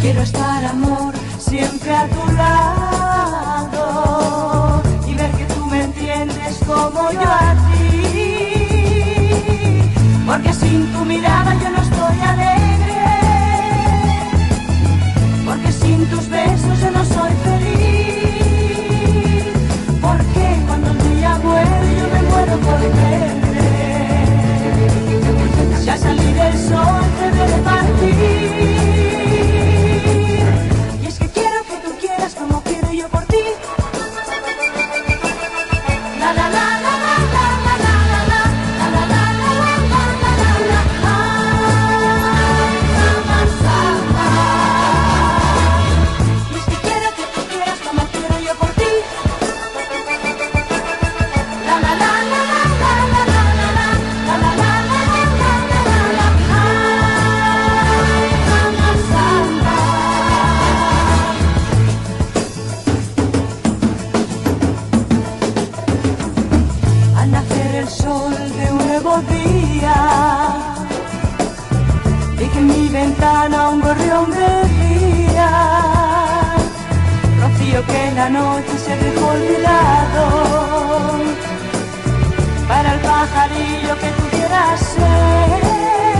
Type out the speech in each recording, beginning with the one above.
Quiero estar, amor, siempre a tu lado. sol de un nuevo día y que en mi ventana un gorrión bebía. Rocío que en la noche se dejó olvidado para el pajarillo que tuviera ser.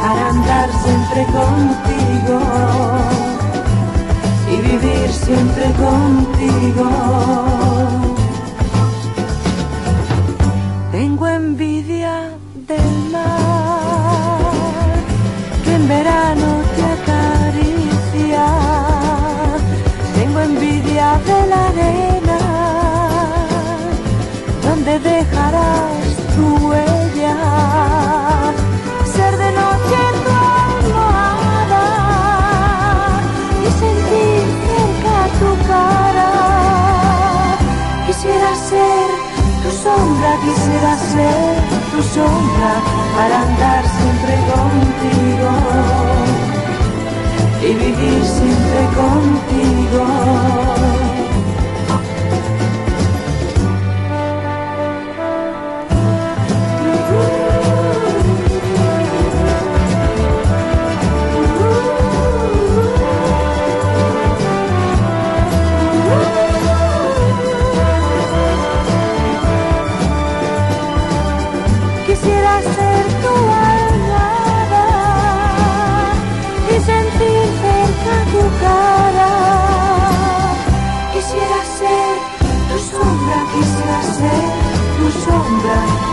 Para andar siempre contigo y vivir siempre contigo. Tu sombra, quisiera ser tu sombra para andar siempre contigo y vivir siempre contigo.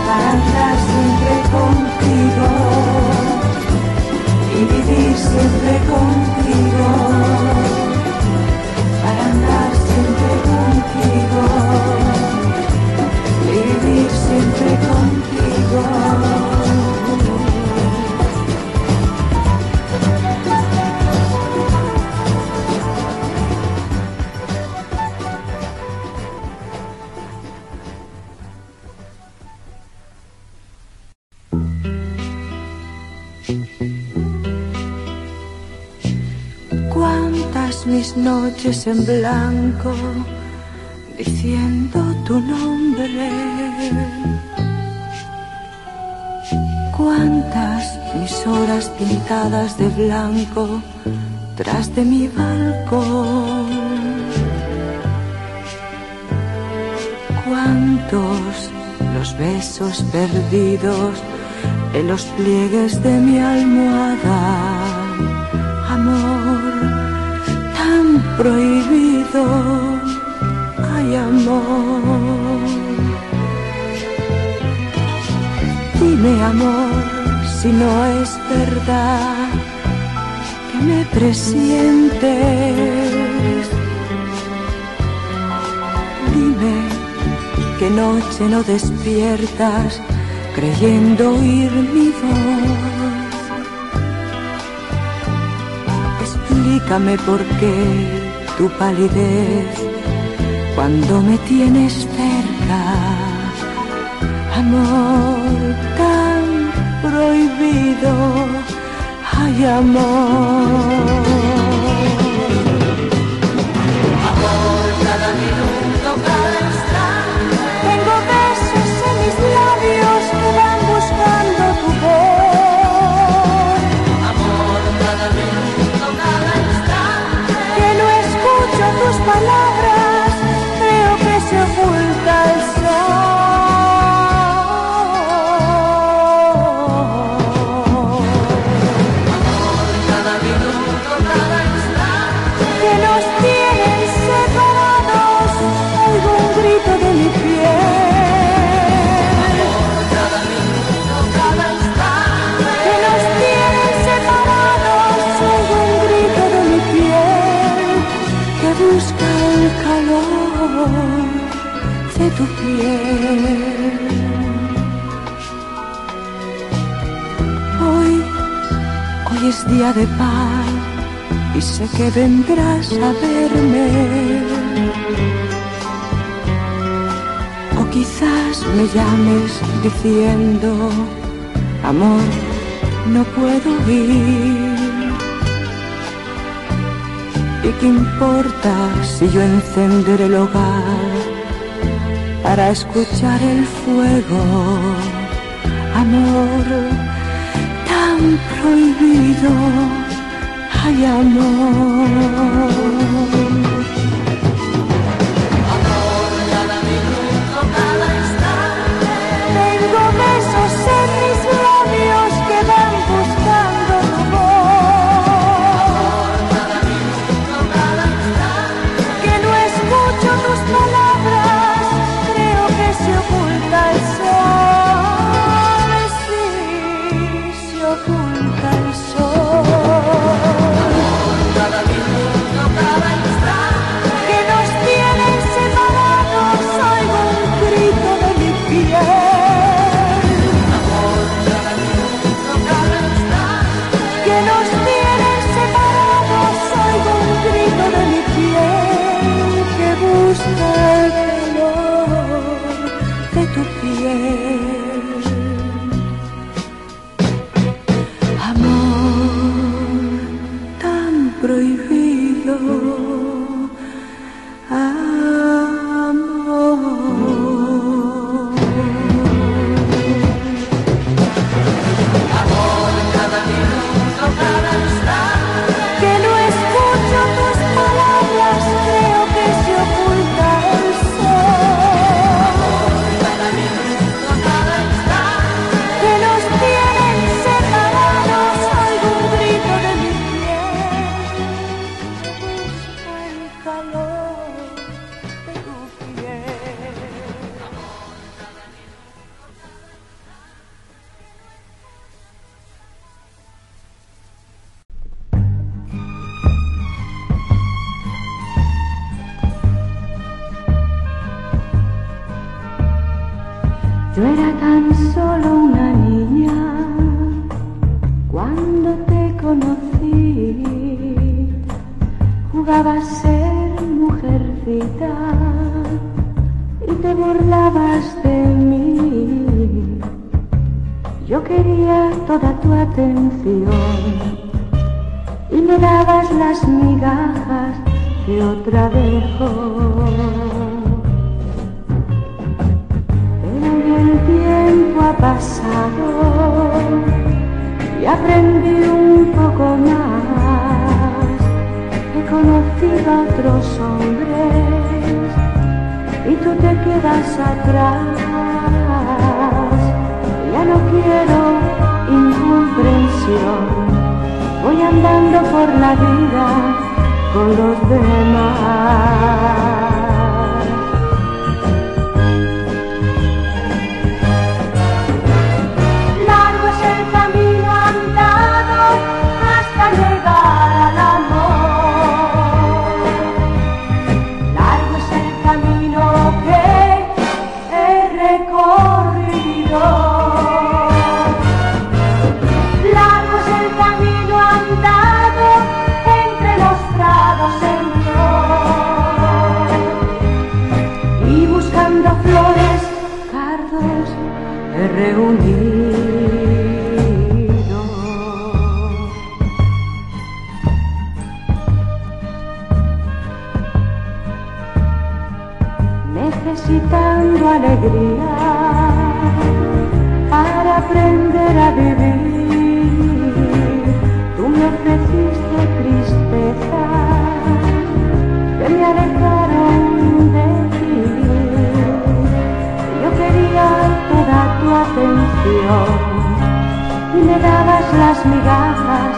Para andar siempre contigo y vivir siempre contigo. Para andar siempre contigo y vivir siempre contigo. Noches en blanco diciendo tu nombre. Cuántas mis horas pintadas de blanco tras de mi balcón. Cuántos los besos perdidos en los pliegues de mi almohada. Prohibido. Ay, amor. Dime, amor, si no es verdad que me presientes. Dime que noche no despiertas creyendo oír mi voz. Explícame por qué tu palidez cuando me tienes cerca, amor tan prohibido, ay amor. Hoy, hoy es día de paz y sé que vendrás a verme. O quizás me llames diciendo Amor, no puedo ir. ¿Y qué importa si yo encenderé el hogar para escuchar el fuego? Amor, tan prohibido, hay amor. Yo era tan solo una niña cuando te conocí. Jugaba a ser mujercita y te burlabas de mí. Yo quería toda tu atención y me dabas las migajas que otra dejó. Tiempo ha pasado y aprendí un poco más. He conocido a otros hombres y tú te quedas atrás. Ya no quiero incomprensión, voy andando por la vida con los demás. Reunido. Necesitando alegría para aprender a vivir, y me dabas las migajas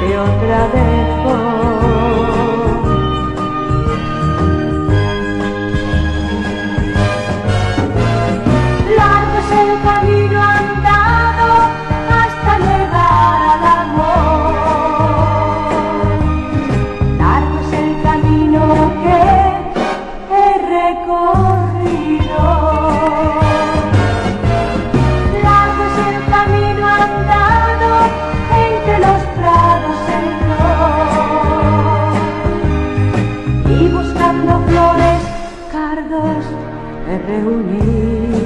que otra vez reunir.